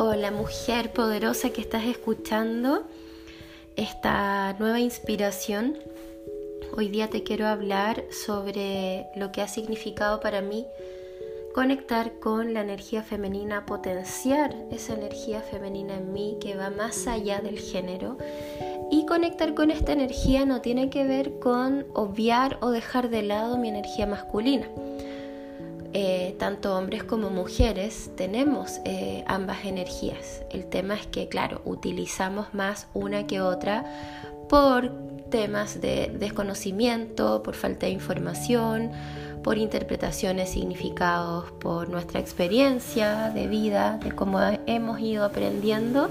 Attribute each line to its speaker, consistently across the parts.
Speaker 1: Hola mujer poderosa que estás escuchando esta nueva inspiración. Hoy día te quiero hablar sobre lo que ha significado para mí conectar con la energía femenina, potenciar esa energía femenina en mí que va más allá del género. Y conectar con esta energía no tiene que ver con obviar o dejar de lado mi energía masculina eh, tanto hombres como mujeres tenemos eh, ambas energías. El tema es que, claro, utilizamos más una que otra por temas de desconocimiento, por falta de información, por interpretaciones, significados, por nuestra experiencia de vida, de cómo hemos ido aprendiendo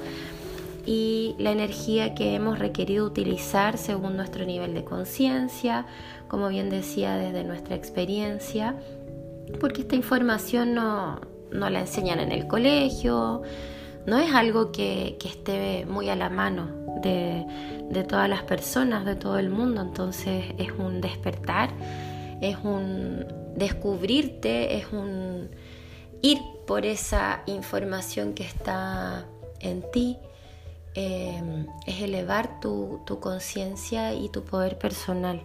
Speaker 1: y la energía que hemos requerido utilizar según nuestro nivel de conciencia, como bien decía, desde nuestra experiencia porque esta información no, la enseñan en el colegio, no es algo que, esté muy a la mano de, todas las personas, de todo el mundo, entonces es un despertar, es un descubrirte, es un ir por esa información que está en ti, eh, es elevar tu conciencia y tu poder personal.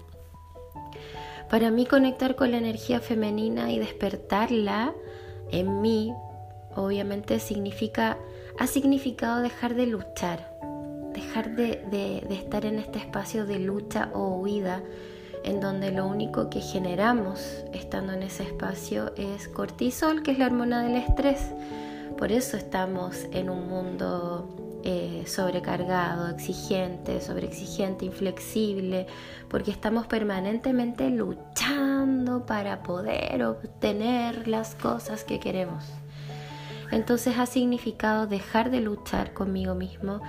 Speaker 1: Para mí conectar con la energía femenina y despertarla en mí, obviamente significa, ha significado dejar de luchar, dejar de, estar en este espacio de lucha o huida, en donde lo único que generamos estando en ese espacio es cortisol, que es la hormona del estrés. Por eso estamos en un mundo eh, sobrecargado, exigente, sobreexigente, inflexible, porque estamos permanentemente luchando para poder obtener las cosas que queremos. Entonces ha significado dejar de luchar conmigo mismo,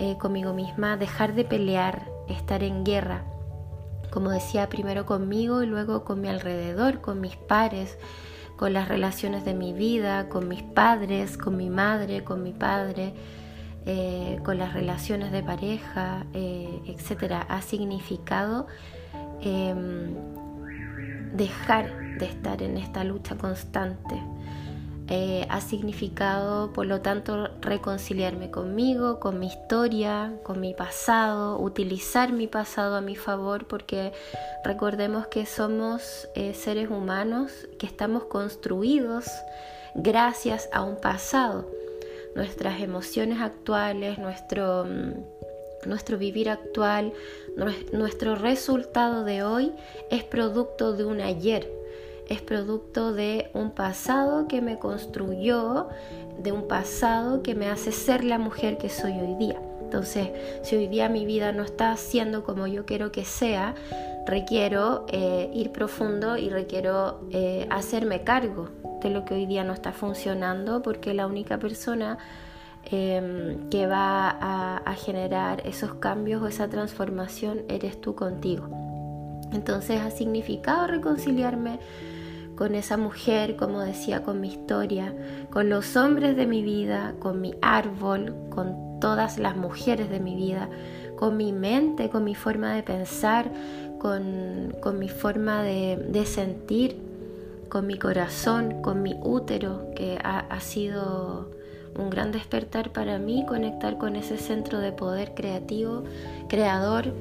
Speaker 1: eh, conmigo misma, dejar de pelear, estar en guerra, como decía, primero conmigo y luego con mi alrededor, con mis pares, con las relaciones de mi vida, con mis padres, con mi madre, con mi padre eh, con las relaciones de pareja, eh, etcétera, ha significado em, dejar de estar en esta lucha constante. Eh, ha significado, por lo tanto, reconciliarme conmigo, con mi historia, con mi pasado, utilizar mi pasado a mi favor, porque recordemos que somos seres humanos que estamos construidos gracias a un pasado nuestras emociones actuales, nuestro, mm, nuestro vivir actual, nuestro resultado de hoy es producto de un ayer, es producto de un pasado que me construyó, de un pasado que me hace ser la mujer que soy hoy día. Entonces, si hoy día mi vida no está siendo como yo quiero que sea, requiero eh, ir profundo y requiero eh, hacerme cargo de lo que hoy día no está funcionando porque la única persona em, que va a, generar esos cambios o esa transformación eres tú contigo. Entonces ha significado reconciliarme con esa mujer, como decía, con mi historia, con los hombres de mi vida, con mi árbol, con todas las mujeres de mi vida, con mi mente, con mi forma de pensar, con, mi forma de sentir con mi corazón, con mi útero, que ha, sido un gran despertar para mí, conectar con ese centro de poder creativo, creador,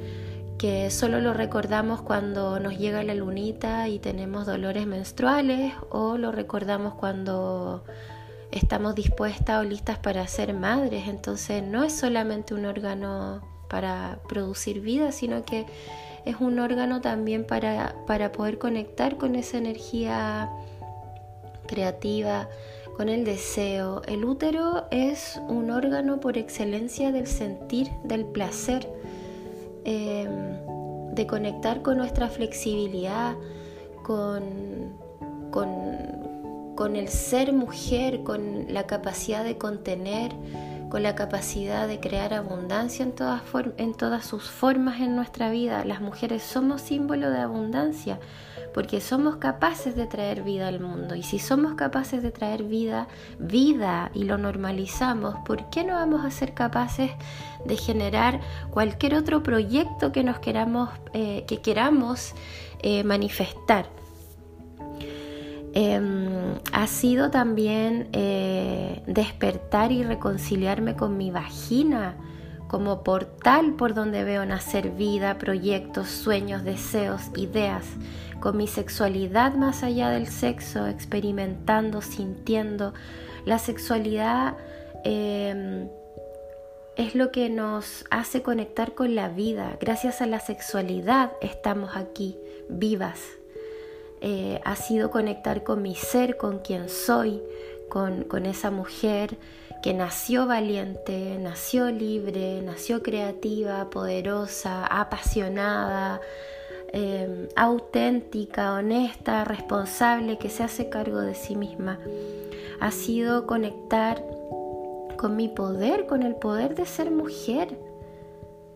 Speaker 1: que solo lo recordamos cuando nos llega la lunita y tenemos dolores menstruales o lo recordamos cuando estamos dispuestas o listas para ser madres. Entonces no es solamente un órgano para producir vida, sino que es un órgano también para, para poder conectar con esa energía creativa, con el deseo. El útero es un órgano por excelencia del sentir, del placer, em, de conectar con nuestra flexibilidad, con, con, con el ser mujer, con la capacidad de contener, con la capacidad de crear abundancia en todas, en todas sus formas en nuestra vida. Las mujeres somos símbolo de abundancia porque somos capaces de traer vida al mundo. Y si somos capaces de traer vida, vida y lo normalizamos, ¿por qué no vamos a ser capaces de generar cualquier otro proyecto que nos queramos, eh, que queramos eh, manifestar? Em, ha sido también eh, despertar y reconciliarme con mi vagina como portal por donde veo nacer vida, proyectos, sueños, deseos, ideas, con mi sexualidad más allá del sexo, experimentando, sintiendo. La sexualidad em, es lo que nos hace conectar con la vida. Gracias a la sexualidad estamos aquí, vivas. Eh, ha sido conectar con mi ser, con quien soy, con, con esa mujer que nació valiente, nació libre, nació creativa, poderosa, apasionada, em, auténtica, honesta, responsable, que se hace cargo de sí misma. Ha sido conectar con mi poder, con el poder de ser mujer.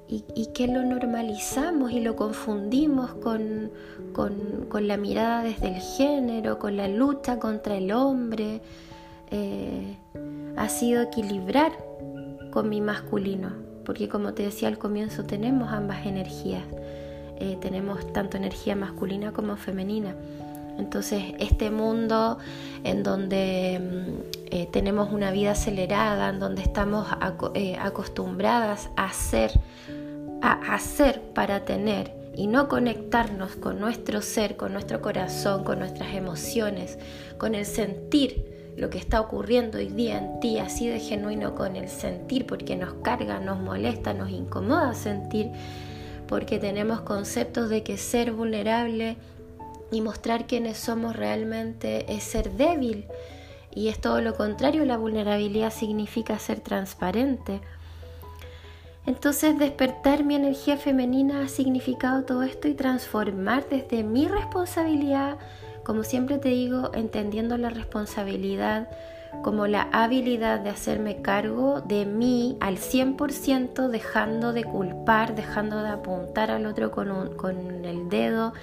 Speaker 1: Y, que lo normalizamos y lo confundimos con, con, la mirada desde el género, con la lucha contra el hombre. Eh, ha sido equilibrar con mi masculino, porque como te decía al comienzo, tenemos ambas energías, eh, tenemos tanto energía masculina como femenina. Entonces, este mundo en donde mm, eh, tenemos una vida acelerada, en donde estamos acostumbradas a hacer, a hacer para tener y no conectarnos con nuestro ser, con nuestro corazón, con nuestras emociones, con el sentir lo que está ocurriendo hoy día en ti, así de genuino con el sentir, porque nos carga, nos molesta, nos incomoda sentir, porque tenemos conceptos de que ser vulnerable y mostrar quiénes somos realmente es ser débil. Y es todo lo contrario, la vulnerabilidad significa ser transparente. Entonces despertar mi energía femenina ha significado todo esto y transformar desde mi responsabilidad como siempre te digo, entendiendo la responsabilidad como la habilidad de hacerme cargo de mí al 100%, dejando de culpar, dejando de apuntar al otro con, el dedo,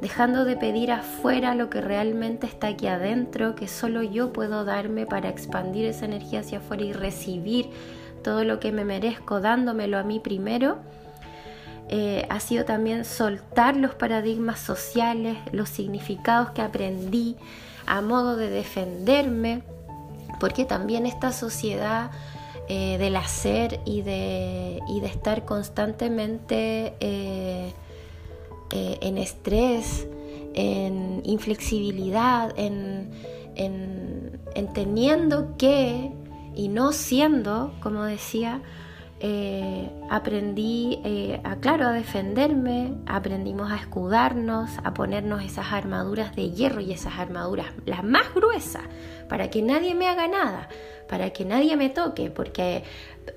Speaker 1: dejando de pedir afuera lo que realmente está aquí adentro, que solo yo puedo darme para expandir esa energía hacia afuera y recibir todo lo que me merezco, dándomelo a mí primero eh, ha sido también soltar los paradigmas sociales, los significados que aprendí a modo de defenderme, porque también esta sociedad eh, del hacer y de, de estar constantemente eh, en estrés, en inflexibilidad, en, en teniendo que y no siendo, como decía, eh, aprendí eh, a, claro, a defenderme, aprendimos a escudarnos, a ponernos esas armaduras de hierro y esas armaduras las más gruesas, para que nadie me haga nada, para que nadie me toque, porque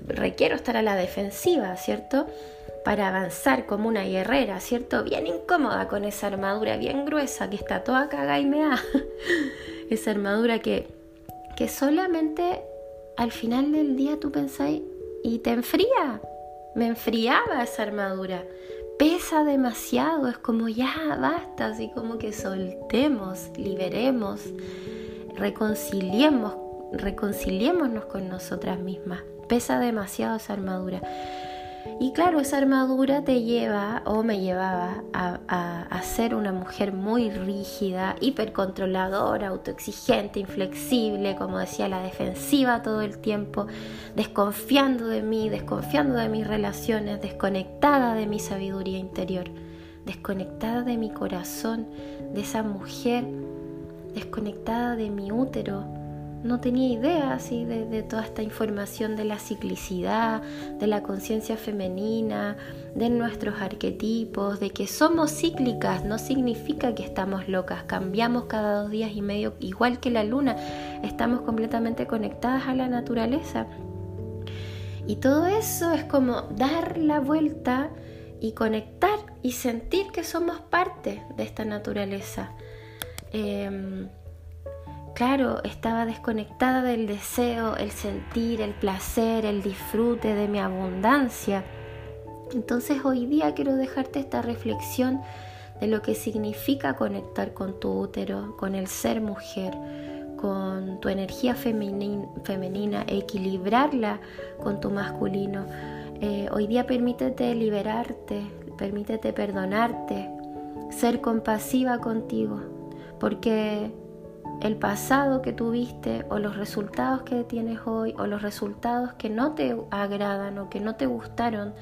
Speaker 1: requiero estar a la defensiva, ¿cierto? Para avanzar como una guerrera, ¿cierto? Bien incómoda con esa armadura bien gruesa que está toda cagada y me da. esa armadura que, que solamente al final del día tú pensáis, y te enfría. Me enfriaba esa armadura. Pesa demasiado, es como ya basta, así como que soltemos, liberemos, reconciliemos, reconciliémonos con nosotras mismas. Pesa demasiado esa armadura. Y claro, esa armadura te lleva o me llevaba a, ser una mujer muy rígida, hipercontroladora, autoexigente, inflexible, como decía, la defensiva todo el tiempo, desconfiando de mí, desconfiando de mis relaciones, desconectada de mi sabiduría interior, desconectada de mi corazón, de esa mujer, desconectada de mi útero, no tenía idea así de, toda esta información de la ciclicidad, de la conciencia femenina, de nuestros arquetipos, de que somos cíclicas, no significa que estamos locas, cambiamos cada dos días y medio, igual que la luna, estamos completamente conectadas a la naturaleza. Y todo eso es como dar la vuelta y conectar y sentir que somos parte de esta naturaleza. Em, Claro, estaba desconectada del deseo, el sentir, el placer, el disfrute de mi abundancia. Entonces hoy día quiero dejarte esta reflexión de lo que significa conectar con tu útero, con el ser mujer, con tu energía femenina, equilibrarla con tu masculino. Eh, hoy día permítete liberarte, permítete perdonarte, ser compasiva contigo, porque el pasado que tuviste o los resultados que tienes hoy o los resultados que no te agradan o que no te gustaron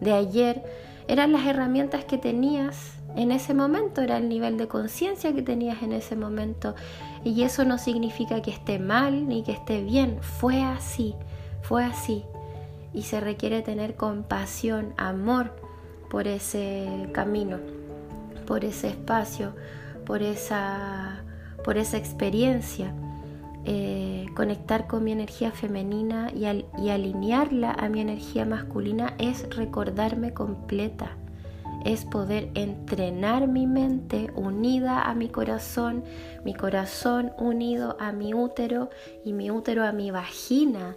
Speaker 1: de ayer eran las herramientas que tenías en ese momento, era el nivel de conciencia que tenías en ese momento. Y eso no significa que esté mal ni que esté bien, fue así, fue así. Y se requiere tener compasión, amor por ese camino, por ese espacio, por esa, por esa experiencia. Eh, conectar con mi energía femenina y, y alinearla a mi energía masculina es recordarme completa es poder entrenar mi mente unida a mi corazón, mi corazón unido a mi útero y mi útero a mi vagina.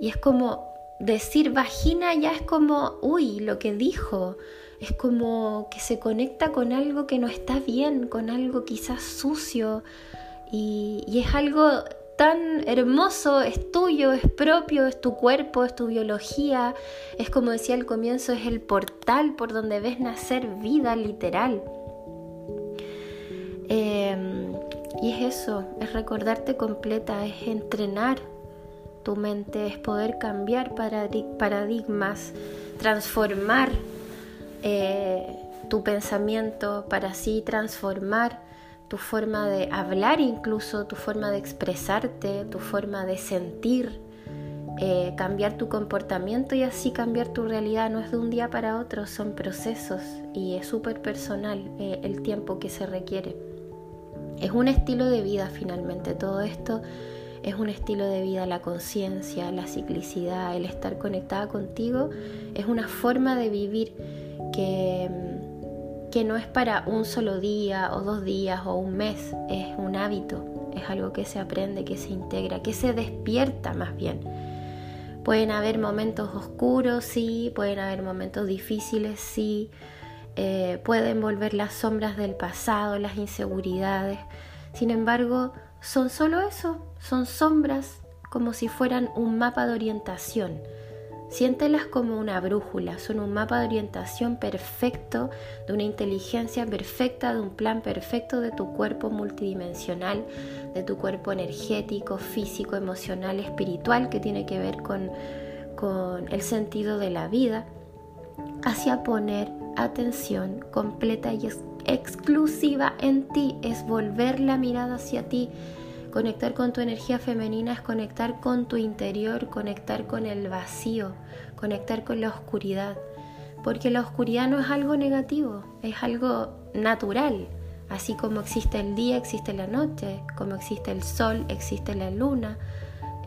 Speaker 1: Y es como decir vagina ya es como, uy, lo que dijo. Es como que se conecta con algo que no está bien, con algo quizás sucio. Y, y es algo tan hermoso, es tuyo, es propio, es tu cuerpo, es tu biología, es como decía al comienzo, es el portal por donde ves nacer vida literal. Em, y es eso, es recordarte completa, es entrenar tu mente, es poder cambiar paradigmas, transformar eh, tu pensamiento para así transformar tu forma de hablar incluso, tu forma de expresarte, tu forma de sentir, eh, cambiar tu comportamiento y así cambiar tu realidad. No es de un día para otro, son procesos y es súper personal eh, el tiempo que se requiere. Es un estilo de vida finalmente, todo esto es un estilo de vida, la conciencia, la ciclicidad, el estar conectada contigo, es una forma de vivir que no es para un solo día o dos días o un mes, es un hábito, es algo que se aprende, que se integra, que se despierta más bien. Pueden haber momentos oscuros, sí, pueden haber momentos difíciles, sí, eh, pueden volver las sombras del pasado, las inseguridades. Sin embargo, son solo eso, son sombras como si fueran un mapa de orientación Siéntelas como una brújula, son un mapa de orientación perfecto, de una inteligencia perfecta, de un plan perfecto de tu cuerpo multidimensional, de tu cuerpo energético, físico, emocional, espiritual, que tiene que ver con, con el sentido de la vida, hacia poner atención completa y exclusiva en ti, es volver la mirada hacia ti Conectar con tu energía femenina es conectar con tu interior, conectar con el vacío, conectar con la oscuridad. Porque la oscuridad no es algo negativo, es algo natural. Así como existe el día, existe la noche, como existe el sol, existe la luna.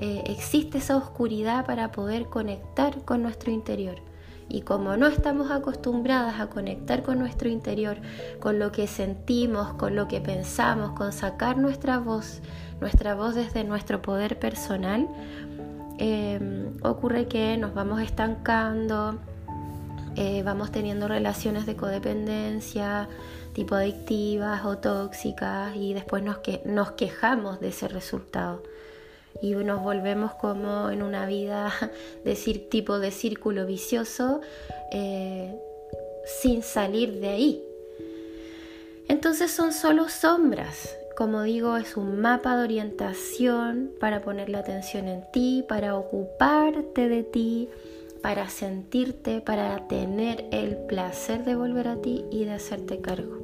Speaker 1: Eh, existe esa oscuridad para poder conectar con nuestro interior. Y como no estamos acostumbradas a conectar con nuestro interior, con lo que sentimos, con lo que pensamos, con sacar nuestra voz, nuestra voz desde nuestro poder personal, em, ocurre que nos vamos estancando, eh, vamos teniendo relaciones de codependencia, tipo adictivas o tóxicas, y después nos, que, nos quejamos de ese resultado y nos volvemos como en una vida de tipo de círculo vicioso eh, sin salir de ahí. Entonces son solo sombras. Como digo, es un mapa de orientación para poner la atención en ti, para ocuparte de ti, para sentirte, para tener el placer de volver a ti y de hacerte cargo.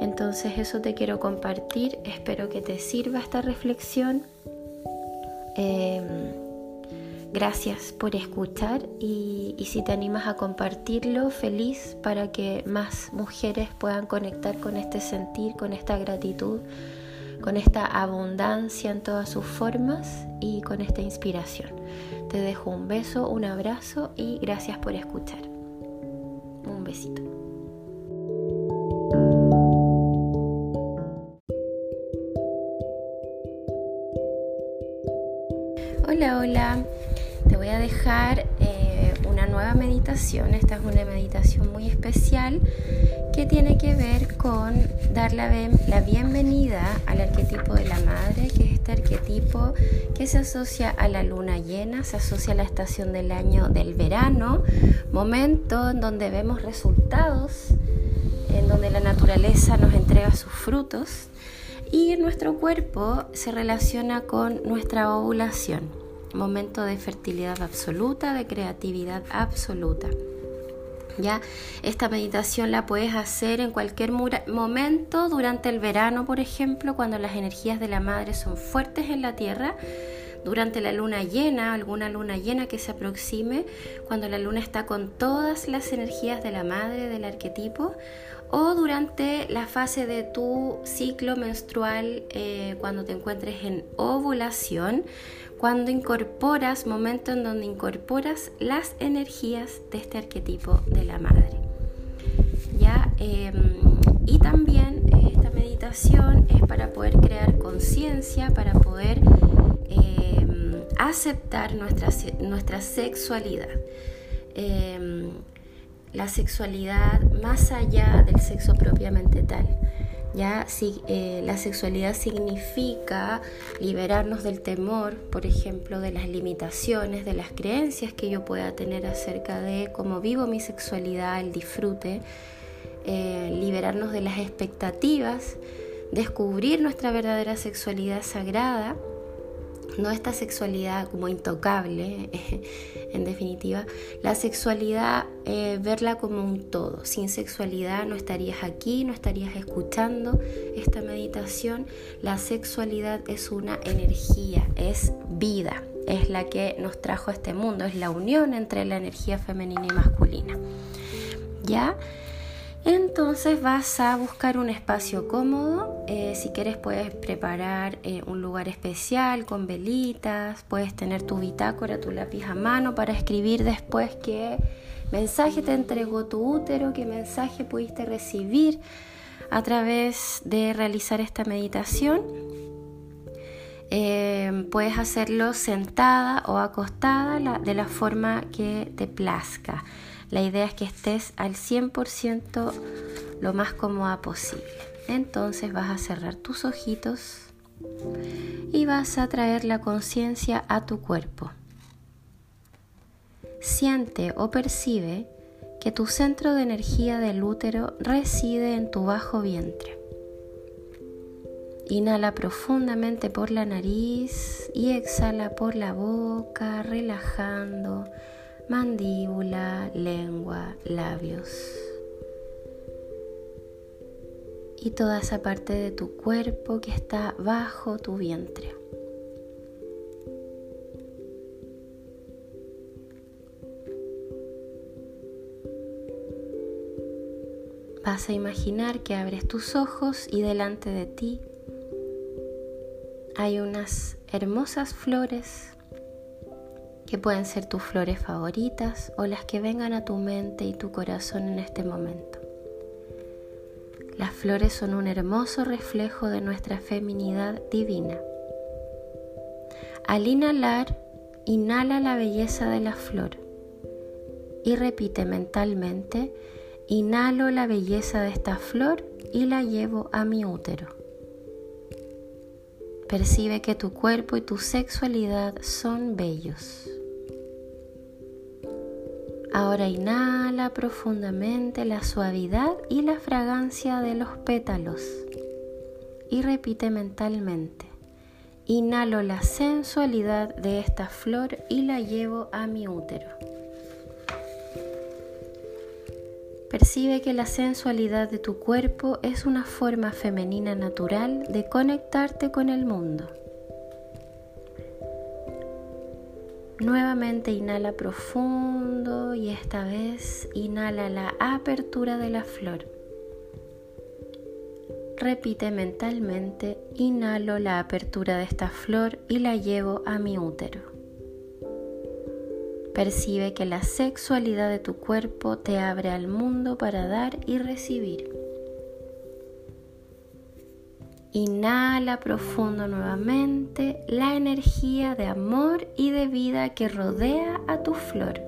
Speaker 1: Entonces eso te quiero compartir, espero que te sirva esta reflexión Em, gracias por escuchar y, si te animas a compartirlo, feliz para que más mujeres puedan conectar con este sentir, con esta gratitud, con esta abundancia en todas sus formas y con esta inspiración. Te dejo un beso, un abrazo y gracias por escuchar. Un besito. Dejar eh, una nueva meditación. Esta es una meditación muy especial que tiene que ver con dar la, la bienvenida al arquetipo de la madre, que es este arquetipo que se asocia a la luna llena, se asocia a la estación del año del verano, momento en donde vemos resultados, en donde la naturaleza nos entrega sus frutos Y nuestro cuerpo se relaciona con nuestra ovulación, momento de fertilidad absoluta, de creatividad absoluta. ¿Ya? Esta meditación la puedes hacer en cualquier momento durante el verano, por ejemplo, cuando las energías de la madre son fuertes en la tierra durante la luna llena, alguna luna llena que se aproxime, cuando la luna está con todas las energías de la madre, del arquetipo, o durante la fase de tu ciclo menstrual, eh, cuando te encuentres en ovulación, cuando incorporas, momento en donde incorporas las energías de este arquetipo de la madre. ¿Ya? Em, y también eh, esta meditación es para poder crear conciencia, para poder aceptar nuestra, nuestra sexualidad. Em, la sexualidad más allá del sexo propiamente tal. Ya si, eh, la sexualidad significa liberarnos del temor, por ejemplo, de las limitaciones, de las creencias que yo pueda tener acerca de cómo vivo mi sexualidad, el disfrute, eh, liberarnos de las expectativas, descubrir nuestra verdadera sexualidad sagrada no esta sexualidad como intocable, en definitiva, la sexualidad, eh, verla como un todo. Sin sexualidad no estarías aquí, no estarías escuchando esta meditación. La sexualidad es una energía, es vida, es la que nos trajo a este mundo, es la unión entre la energía femenina y masculina. ¿Ya? Entonces vas a buscar un espacio cómodo. Eh, si quieres puedes preparar eh, un lugar especial con velitas. Puedes tener tu bitácora, tu lápiz a mano para escribir después qué mensaje te entregó tu útero, qué mensaje pudiste recibir a través de realizar esta meditación. Eh, puedes hacerlo sentada o acostada de la forma que te plazca. La idea es que estés al 100% lo más cómoda posible. Entonces vas a cerrar tus ojitos y vas a traer la conciencia a tu cuerpo. Siente o percibe que tu centro de energía del útero reside en tu bajo vientre. Inhala profundamente por la nariz y exhala por la boca, relajando mandíbula, lengua, labios. Y toda esa parte de tu cuerpo que está bajo tu vientre. Vas a imaginar que abres tus ojos y delante de ti hay unas hermosas flores que pueden ser tus flores favoritas o las que vengan a tu mente y tu corazón en este momento. Las flores son un hermoso reflejo de nuestra feminidad divina. Al inhalar, inhala la belleza de la flor y repite mentalmente, inhalo la belleza de esta flor y la llevo a mi útero. Percibe que tu cuerpo y tu sexualidad son bellos. Ahora inhala profundamente la suavidad y la fragancia de los pétalos y repite mentalmente. Inhalo la sensualidad de esta flor y la llevo a mi útero. Percibe que la sensualidad de tu cuerpo es una forma femenina natural de conectarte con el mundo. Nuevamente inhala profundo y esta vez inhala la apertura de la flor. Repite mentalmente, inhalo la apertura de esta flor y la llevo a mi útero. Percibe que la sexualidad de tu cuerpo te abre al mundo para dar y recibir. Inhala profundo nuevamente la energía de amor y de vida que rodea a tu flor.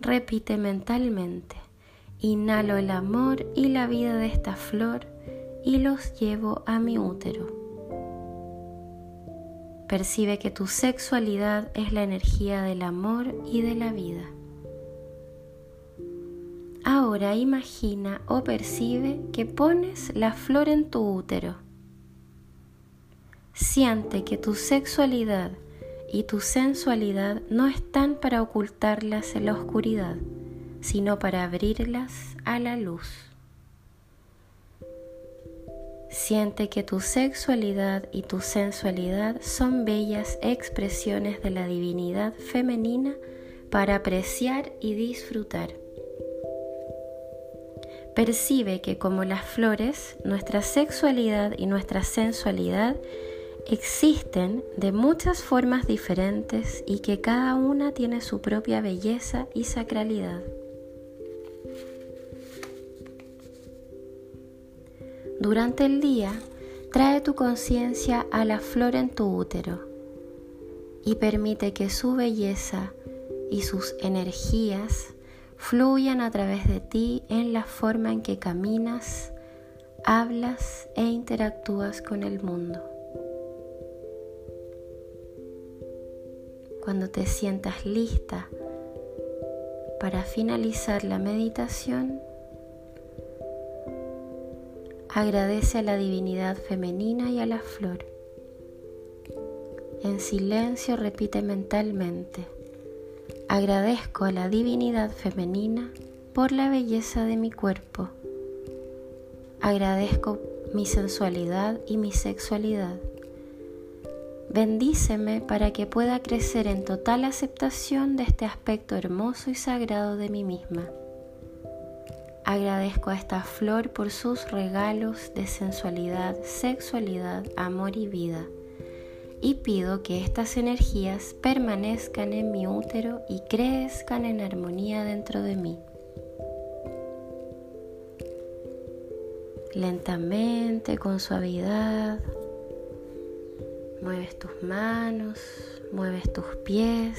Speaker 1: Repite mentalmente. Inhalo el amor y la vida de esta flor y los llevo a mi útero. Percibe que tu sexualidad es la energía del amor y de la vida. Ahora imagina o percibe que pones la flor en tu útero. Siente que tu sexualidad y tu sensualidad no están para ocultarlas en la oscuridad, sino para abrirlas a la luz. Siente que tu sexualidad y tu sensualidad son bellas expresiones de la divinidad femenina para apreciar y disfrutar. Percibe que como las flores, nuestra sexualidad y nuestra sensualidad existen de muchas formas diferentes y que cada una tiene su propia belleza y sacralidad. Durante el día, trae tu conciencia a la flor en tu útero y permite que su belleza y sus energías fluyan a través de ti en la forma en que caminas, hablas e interactúas con el mundo. Cuando te sientas lista para finalizar la meditación, agradece a la divinidad femenina y a la flor. En silencio repite mentalmente. Agradezco a la divinidad femenina por la belleza de mi cuerpo. Agradezco mi sensualidad y mi sexualidad. Bendíceme para que pueda crecer en total aceptación de este aspecto hermoso y sagrado de mí misma. Agradezco a esta flor por sus regalos de sensualidad, sexualidad, amor y vida y pido que estas energías permanezcan en mi útero y crezcan en armonía dentro de mí. Lentamente, con suavidad, mueves tus manos, mueves tus pies.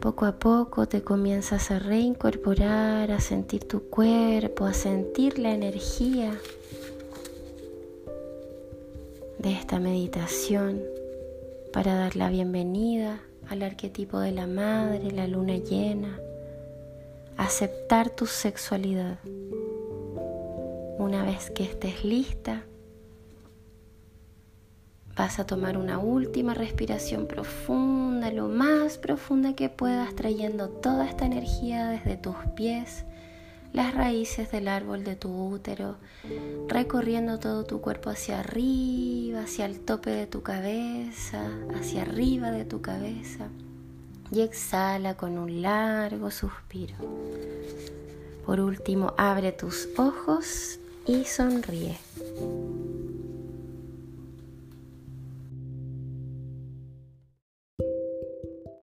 Speaker 1: Poco a poco te comienzas a reincorporar, a sentir tu cuerpo, a sentir la energía esta meditación para dar la bienvenida al arquetipo de la madre, la luna llena, aceptar tu sexualidad. Una vez que estés lista, vas a tomar una última respiración profunda, lo más profunda que puedas, trayendo toda esta energía desde tus pies las raíces del árbol de tu útero, recorriendo todo tu cuerpo hacia arriba, hacia el tope de tu cabeza, hacia arriba de tu cabeza. Y exhala con un largo suspiro. Por último, abre tus ojos y sonríe.